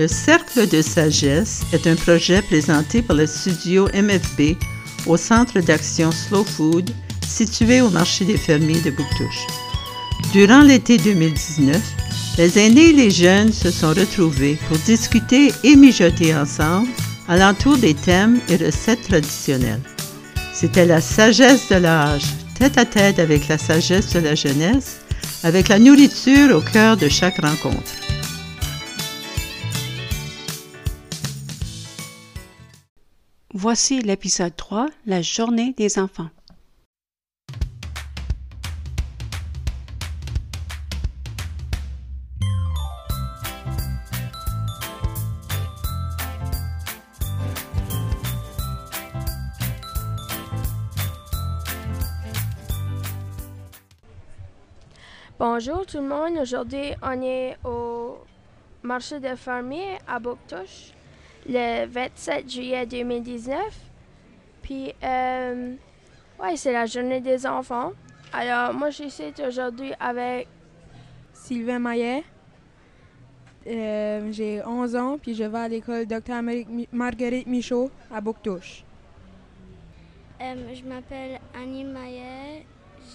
Le Cercle de sagesse est un projet présenté par le studio MFB au Centre d'action Slow Food situé au marché des fermiers de Bouctouche. Durant l'été 2019, les aînés et les jeunes se sont retrouvés pour discuter et mijoter ensemble alentour des thèmes et recettes traditionnelles. C'était la sagesse de l'âge, tête à tête avec la sagesse de la jeunesse, avec la nourriture au cœur de chaque rencontre. Voici l'épisode 3, la journée des enfants. Bonjour tout le monde. Aujourd'hui, on est au marché des fermiers à Bouctouche le 27 juillet 2019. Puis, euh, c'est la journée des enfants. Alors, moi, je suis aujourd'hui avec Sylvain Maillet. Euh, j'ai 11 ans, puis je vais à l'école Dr. Marguerite Michaud à Bouctouche. Euh, je m'appelle Annie Maillet,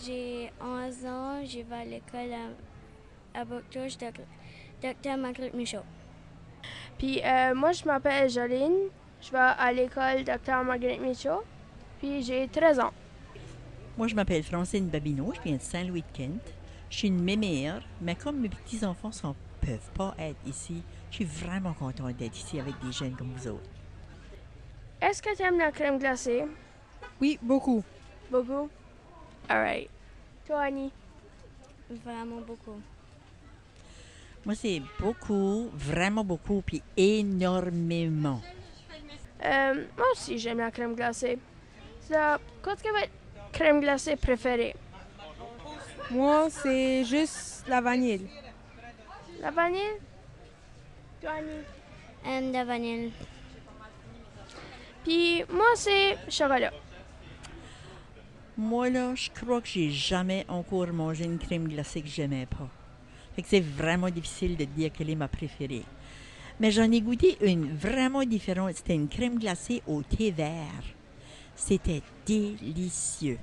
j'ai 11 ans, je vais à l'école à, à Bouctouche, Dr. Marguerite Michaud. Puis euh, moi, je m'appelle Joline. Je vais à l'école Dr. Marguerite Michaud. Puis j'ai 13 ans. Moi, je m'appelle Francine Babineau. Je viens de Saint-Louis-de-Kent. Je suis une mémère, mais comme mes petits-enfants ne peuvent pas être ici, je suis vraiment contente d'être ici avec des jeunes comme vous autres. Est-ce que tu aimes la crème glacée? Oui, beaucoup. Beaucoup? All right. Toi, Annie? Vraiment beaucoup. Moi, c'est beaucoup, vraiment beaucoup, puis énormément. Euh, moi aussi, j'aime la crème glacée. Ça, qu'est-ce que votre crème glacée préférée? Moi, c'est juste la vanille. La vanille? Toi, Annie? Um, la vanille. Puis moi, c'est chocolat. Moi, là, je crois que j'ai jamais encore mangé une crème glacée que j'aimais pas. Fait que c'est vraiment difficile de dire quelle est ma préférée. Mais j'en ai goûté une vraiment différente. C'était une crème glacée au thé vert. C'était délicieux.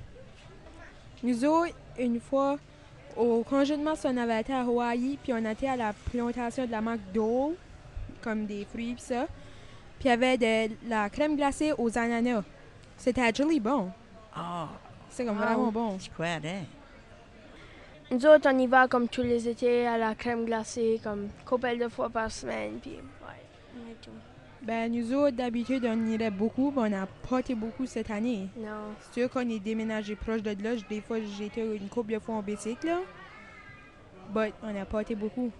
Nous autres, une fois, au congé de mars, on avait été à Hawaï, puis on était à la plantation de la marque Dole, comme des fruits, pis ça. Puis il y avait de la crème glacée aux ananas. C'était actually bon. Ah, C'est comme vraiment bon. je croirais. Nous autres, on y va comme tous les étés à la crème glacée, comme couple de fois par semaine. Puis, ouais. Ben, nous autres, d'habitude, on irait beaucoup, mais on n'a pas été beaucoup cette année. Non. C'est sûr qu'on est déménagé proche de là. Des fois, été une couple de fois en bicycle, là. But on n'a pas été beaucoup.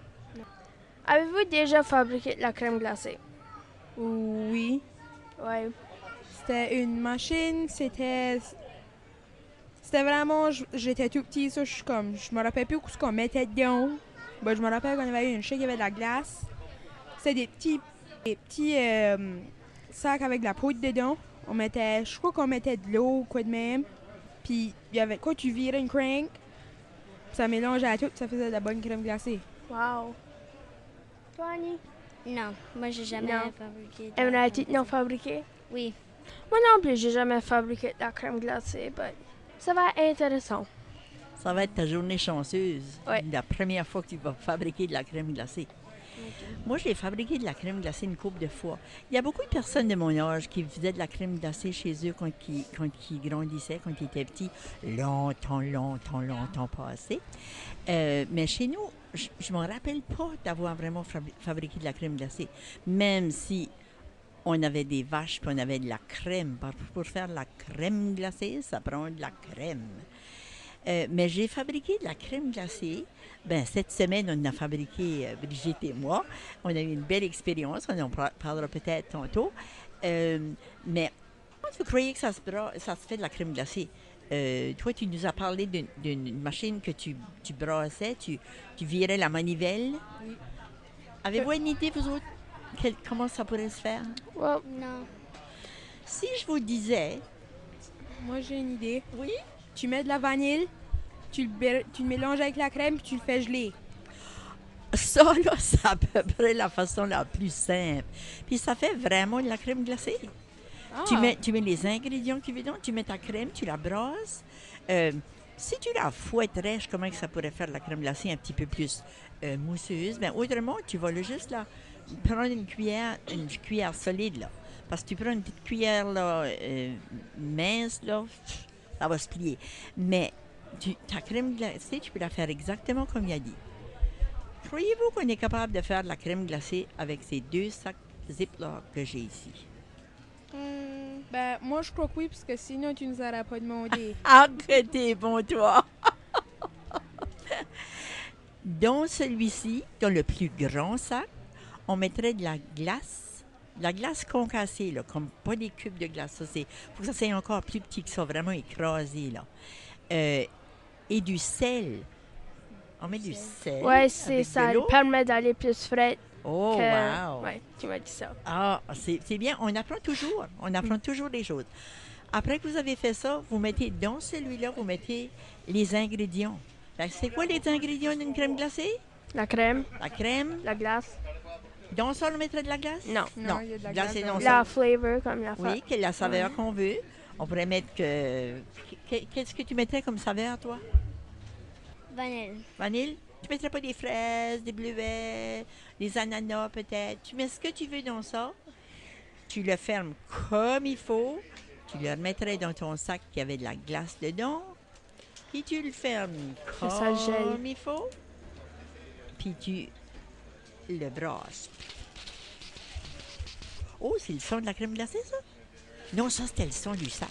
Avez-vous déjà fabriqué de la crème glacée? Oui. Ouais. C'était une machine, c'était. C'était vraiment. j- J'étais tout petit, ça, je suis comme. Je me rappelle plus ce qu'on mettait dedans. Ben, je me rappelle qu'on avait eu une chèque, il y avait de la glace. C'était des petits. Des petits euh, sacs avec de la poudre dedans. On mettait. Je crois qu'on mettait de l'eau ou quoi de même. Puis, il y avait quoi, tu virais une crank? Ça mélangeait à tout, ça faisait de la bonne crème glacée. Wow. Toi, Annie? Non, moi, j'ai jamais Non. fabriqué. de la Aimerais-tu crème non fabriquer? Oui. Moi non plus, j'ai jamais fabriqué de la crème glacée, mais ça va être intéressant. Ça va être ta journée chanceuse. Ouais. La première fois que tu vas fabriquer de la crème glacée. Moi, j'ai fabriqué de la crème glacée une couple de fois. Il y a beaucoup de personnes de mon âge qui faisaient de la crème glacée chez eux quand ils, quand ils grandissaient, quand ils étaient petits, longtemps, longtemps, longtemps passé. Euh, mais chez nous, je ne me rappelle pas d'avoir vraiment fabri- fabriqué de la crème glacée, même si on avait des vaches puis on avait de la crème. Pour faire de la crème glacée, ça prend de la crème. Euh, mais j'ai fabriqué de la crème glacée. Ben, cette semaine, on a fabriqué, euh, Brigitte et moi. On a eu une belle expérience. On en par- parlera peut-être tantôt. Euh, mais comment tu croyais que ça se, bra- ça se fait de la crème glacée? Toi, tu nous as parlé d'une- d'une machine que tu, tu brassais, tu, tu virais la manivelle. Oui. Avez-vous une idée, vous autres, quel- comment ça pourrait se faire? Well, Non. Si je vous disais, Moi, j'ai une idée. oui, Tu mets de la vanille, tu le, tu le mélanges avec la crème, puis tu le fais geler. Ça, là, c'est à peu près la façon la plus simple. Puis ça fait vraiment de la crème glacée. Tu, Ah. mets, tu mets les ingrédients veux dedans, tu mets ta crème, tu la brasses. Euh, si tu la fouetterais, je comment que ça pourrait faire la crème glacée un petit peu plus euh, mousseuse, ben autrement, tu vas le juste là, prendre une cuillère, une cuillère solide là. Parce que tu prends une petite cuillère là, euh, mince là, ça va se plier. Mais tu- ta crème glacée, tu peux la faire exactement comme il a dit. Croyez-vous qu'on est capable de faire de la crème glacée avec ces deux sacs Ziploc que j'ai ici? Hmm, ben, moi, je crois que oui, parce que sinon, tu nous aurais pas demandé. Arrêtez, bon toi! Dans celui-ci, dans le plus grand sac, on mettrait de la glace, de la glace concassée, là, comme pas des cubes de glace. Ça, c'est, faut que ça soit encore plus petit que ça, vraiment écrasé, là. Euh, et du sel. On met du sel. Ouais, c'est ça permet d'aller plus frais Oh, que. wow! Tu m'as dit ça. Ah, c'est bien. On apprend toujours. On apprend toujours des choses. Après que vous avez fait ça, vous mettez dans celui-là, vous mettez les ingrédients. C'est quoi les ingrédients d'une crème glacée? La crème, La crème. la glace, Dans ça, on mettrait de la glace? Non. Non, il y a de la glace ça. la flavor comme la Oui, quelle est la saveur qu'on veut. On pourrait mettre que... que- Qu'est-ce que tu mettrais comme saveur, toi? Vanille. Vanille? Tu mettrais pas des fraises, des bleuets, des ananas peut-être? Tu mets ce que tu veux dans ça. Tu le fermes comme il faut. Tu le remettrais dans ton sac qui avait de la glace dedans. Puis tu le fermes Que ça gèle. comme il faut. Puis tu le brasses. Oh, c'est le son de la crème glacée, ça? Non, ça, c'était le son du sac.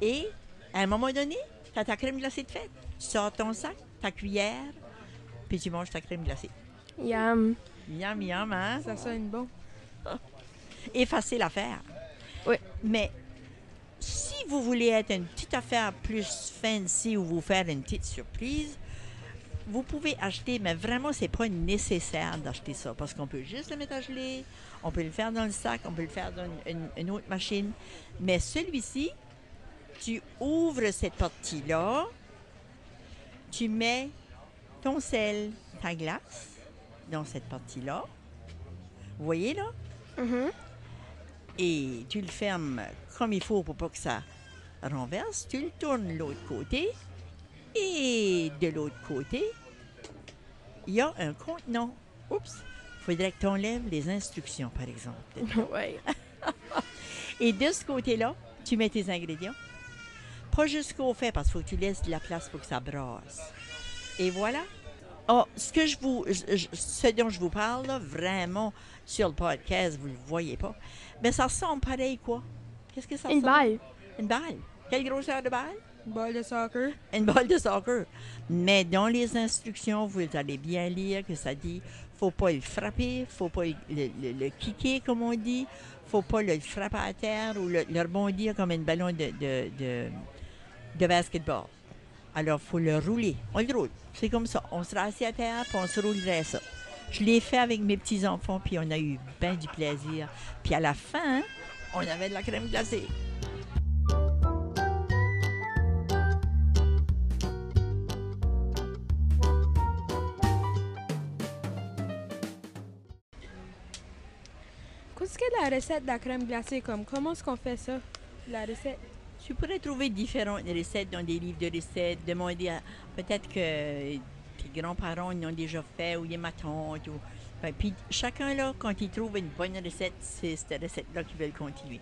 Et à un moment donné, tu as ta crème glacée de fête. Tu sors ton sac, ta cuillère, puis tu manges ta crème glacée. Yum. Miam, miam, hein? Ça sonne bon. Et facile à faire. Oui. Mais si vous voulez être une petite affaire plus fancy ou vous faire une petite surprise, vous pouvez acheter, mais vraiment, c'est pas nécessaire d'acheter ça parce qu'on peut juste le mettre à geler, on peut le faire dans le sac, on peut le faire dans une, une- une autre machine. Mais celui-ci, tu ouvres cette partie-là, tu mets ton sel, ta glace dans cette partie-là. Vous voyez là? Mhm. et tu le fermes comme il faut pour pas que ça renverse. Tu le tournes de l'autre côté et de l'autre côté, il y a un contenant. Oups! Il faudrait que tu enlèves les instructions, par exemple. ouais. Et de ce côté-là, tu mets tes ingrédients. Pas jusqu'au fait, parce qu'il faut que tu laisses de la place pour que ça brasse. Et voilà. Oh, ce que je vous, je- je- ce dont je vous parle, là, vraiment, sur le podcast, vous ne le voyez pas, mais ça ressemble pareil, quoi? Qu'est-ce que ça Une ressemble? balle. Une balle. Quelle grosseur de balle? Ball de soccer. Une balle de soccer. Mais dans les instructions, vous allez bien lire que ça dit faut pas le frapper, faut pas le, kicker, comme on dit, faut pas le frapper à terre ou le, rebondir comme un ballon de, de, de, de basketball. Alors, faut le rouler. On le roule. C'est comme ça. On sera assis à terre, puis on se roulerait ça. Je l'ai fait avec mes petits-enfants, puis on a eu bien du plaisir. Puis à la fin, on avait de la crème glacée. Qu'est-ce que la recette de la crème glacée comme? Comment est-ce qu'on fait ça? La recette? Tu pourrais trouver différentes recettes dans des livres de recettes, demander à peut-être que tes grands-parents l'ont déjà fait ou ma tante. Ou, puis chacun là, quand il trouve une bonne recette, c'est cette recette-là qu'ils veulent continuer.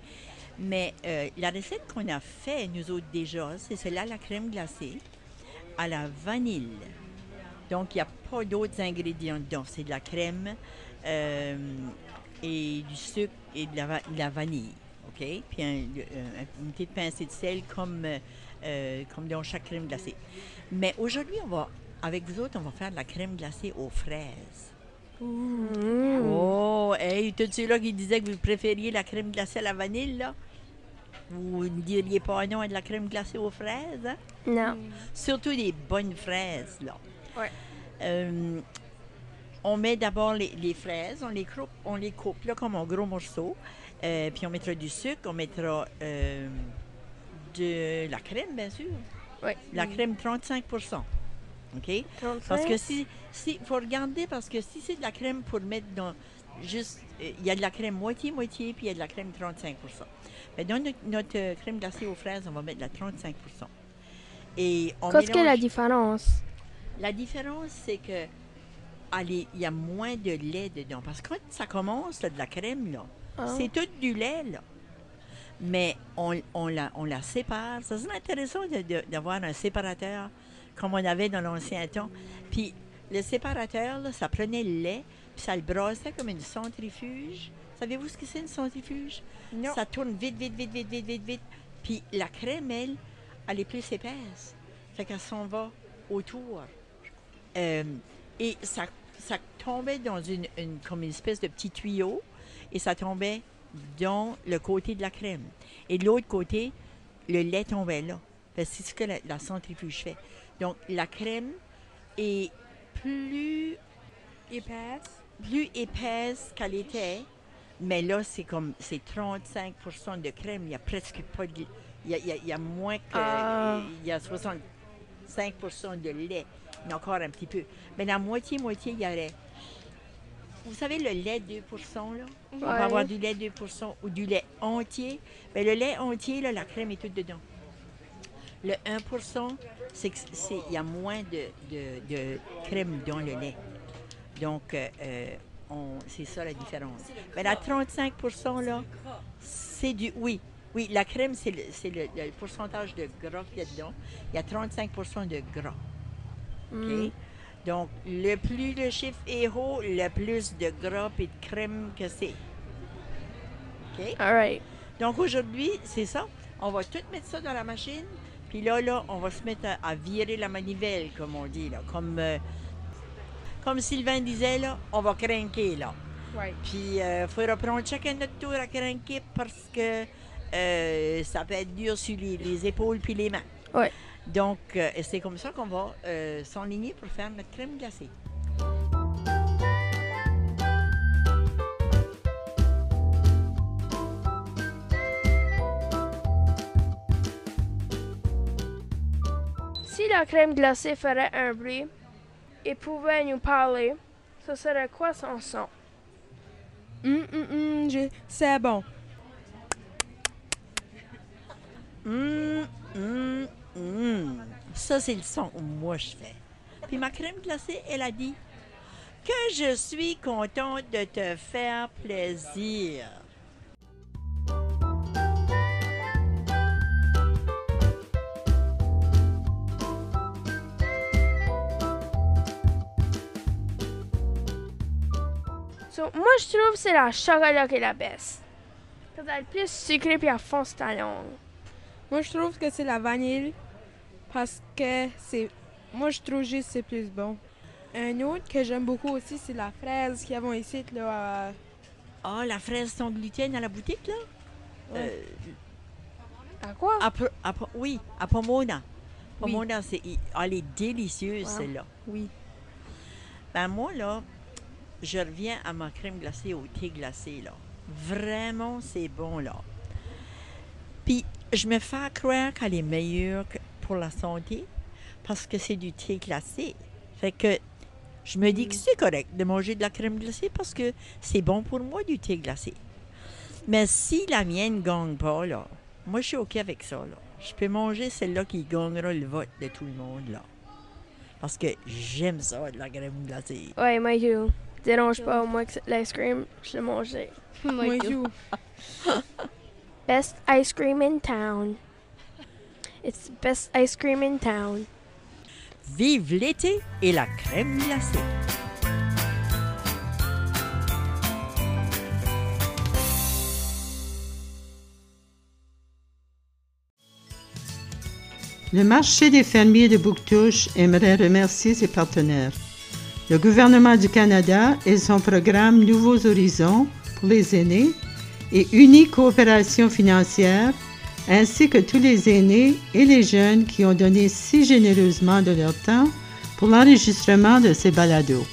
Mais euh, la recette qu'on a fait, nous autres déjà, c'est celle-là, la crème glacée à la vanille. Donc, il n'y a pas d'autres ingrédients dedans. C'est de la crème euh, et du sucre et de la, va- de la vanille. OK? Puis un- un- une petite pincée de sel comme, euh, euh, comme dans chaque crème glacée. Mais aujourd'hui, on va, avec vous autres, on va faire de la crème glacée aux fraises. Mm. Oh, hey, tous ceux-là qui disaient que vous préfériez la crème glacée à la vanille, là, vous ne diriez pas non à de la crème glacée aux fraises, hein? Non. Surtout des bonnes fraises, là. Ouais. Euh, on met d'abord les, les fraises, on les, coupe, on les coupe là comme en gros morceaux. Euh, puis on mettra du sucre, on mettra euh, de la crème, bien sûr. Ouais. La crème 35% OK? 35? Parce que si, si, faut regarder parce que si c'est de la crème pour mettre dans juste, euh, il y a de la crème moitié-moitié, puis il y a de la crème 35 Mais dans notre, notre, crème glacée aux fraises, on va mettre de la 35 Et on Qu'est-ce que la différence? la différence, c'est que il y a moins de lait dedans. Parce que quand ça commence, là, de la crème, là, Ah. c'est tout du lait, là. Mais on, on la, on la sépare. Ça serait intéressant d'avoir un séparateur comme on avait dans l'ancien temps. Puis le séparateur, là, ça prenait le lait, puis ça le brassait comme une centrifuge. Savez-vous ce que c'est une centrifuge? Non. Ça tourne vite, vite, vite, vite, vite, vite, vite. Puis la crème, elle, elle est plus épaisse. Fait qu'elle s'en va autour. Euh, et ça, ça tombait dans une, une- comme une espèce de petit tuyau et ça tombait dans le côté de la crème. Et de l'autre côté, le lait tombait là. C'est ce que la, la centrifuge fait. Donc, la crème est plus, Épaisse. plus épaisse qu'elle était, mais là, c'est comme, c'est 35% de crème. Il n'y a presque pas de... Il y a, il y a- il y a moins que... Ah. Il y a 65 de lait. Encore un petit peu. Mais la moitié-moitié, il y aurait... Vous savez, le lait 2% là? On va avoir du lait 2% ou du lait entier. Mais le lait entier, là, la crème est toute dedans. Le 1 c'est que c'est- il y a moins de, de- de crème dans le lait. Donc, euh, euh, c'est ça la différence. Mais la 35% là, c'est du. Oui, oui, la crème, c'est le, c'est le- le pourcentage de gras qu'il y a dedans. Il y a 35% de gras. Mm. Donc, le plus le chiffre est haut, le plus de gras et de crème que c'est. OK? All right. Donc aujourd'hui, c'est ça. On va tout mettre ça dans la machine. Puis là, là, on va se mettre à, à virer la manivelle, comme on dit, là. Comme, euh, comme Sylvain disait, là, on va craquer, là. Puis il faudra prendre chacun notre tour à craquer parce que euh, ça peut être dur sur les, les épaules puis les mains. Ouais. Donc, euh, c'est comme ça qu'on va euh, s'enligner pour faire notre crème glacée. Si la crème glacée ferait un bruit et pouvait nous parler, ce serait quoi son son? Hum, hum, hum, je- c'est bon. Hum, hum, hum. Ça, c'est le son que moi je fais. Puis ma crème glacée, elle a dit que je suis contente de te faire plaisir. So, moi, je trouve que c'est la chocolat qui est la baisse. Parce est plus sucrée puis elle fonce ta langue. Moi, je trouve que c'est la vanille parce que c'est. Moi, je trouve juste que c'est plus bon. Un autre que j'aime beaucoup aussi, c'est la fraise qu'ils avons ici. Là, Ah, la fraise sans gluten à la boutique, là? Ouais. À quoi? À oui, à Pomona. Pomona, c'est, elle est délicieuse, Wow. celle-là. Oui. Ben moi, là, je reviens à ma crème glacée au thé glacé, là. Vraiment, c'est bon, là. Puis, je me fais croire qu'elle est meilleure que- pour la santé parce que c'est du thé glacé. Fait que je me dis que c'est correct de manger de la crème glacée parce que c'est bon pour moi du thé glacé. Mais si la mienne ne gagne pas, là, moi, je suis OK avec ça, là. Je peux manger celle-là qui gagnera le vote de tout le monde, là. Parce que j'aime ça, de la crème glacée. Ouais, moi, tout. Dérange pas, moi, que c'est l'ice cream, je l'ai mangé. Moi, je. Best ice cream in town. It's the best ice cream in town. Vive l'été et la crème glacée. Le marché des fermiers de Bouctouche aimerait remercier ses partenaires. Le gouvernement du Canada et son programme Nouveaux Horizons pour les aînés et Unie Coopération financière, ainsi que tous les aînés et les jeunes qui ont donné si généreusement de leur temps pour l'enregistrement de ces balados.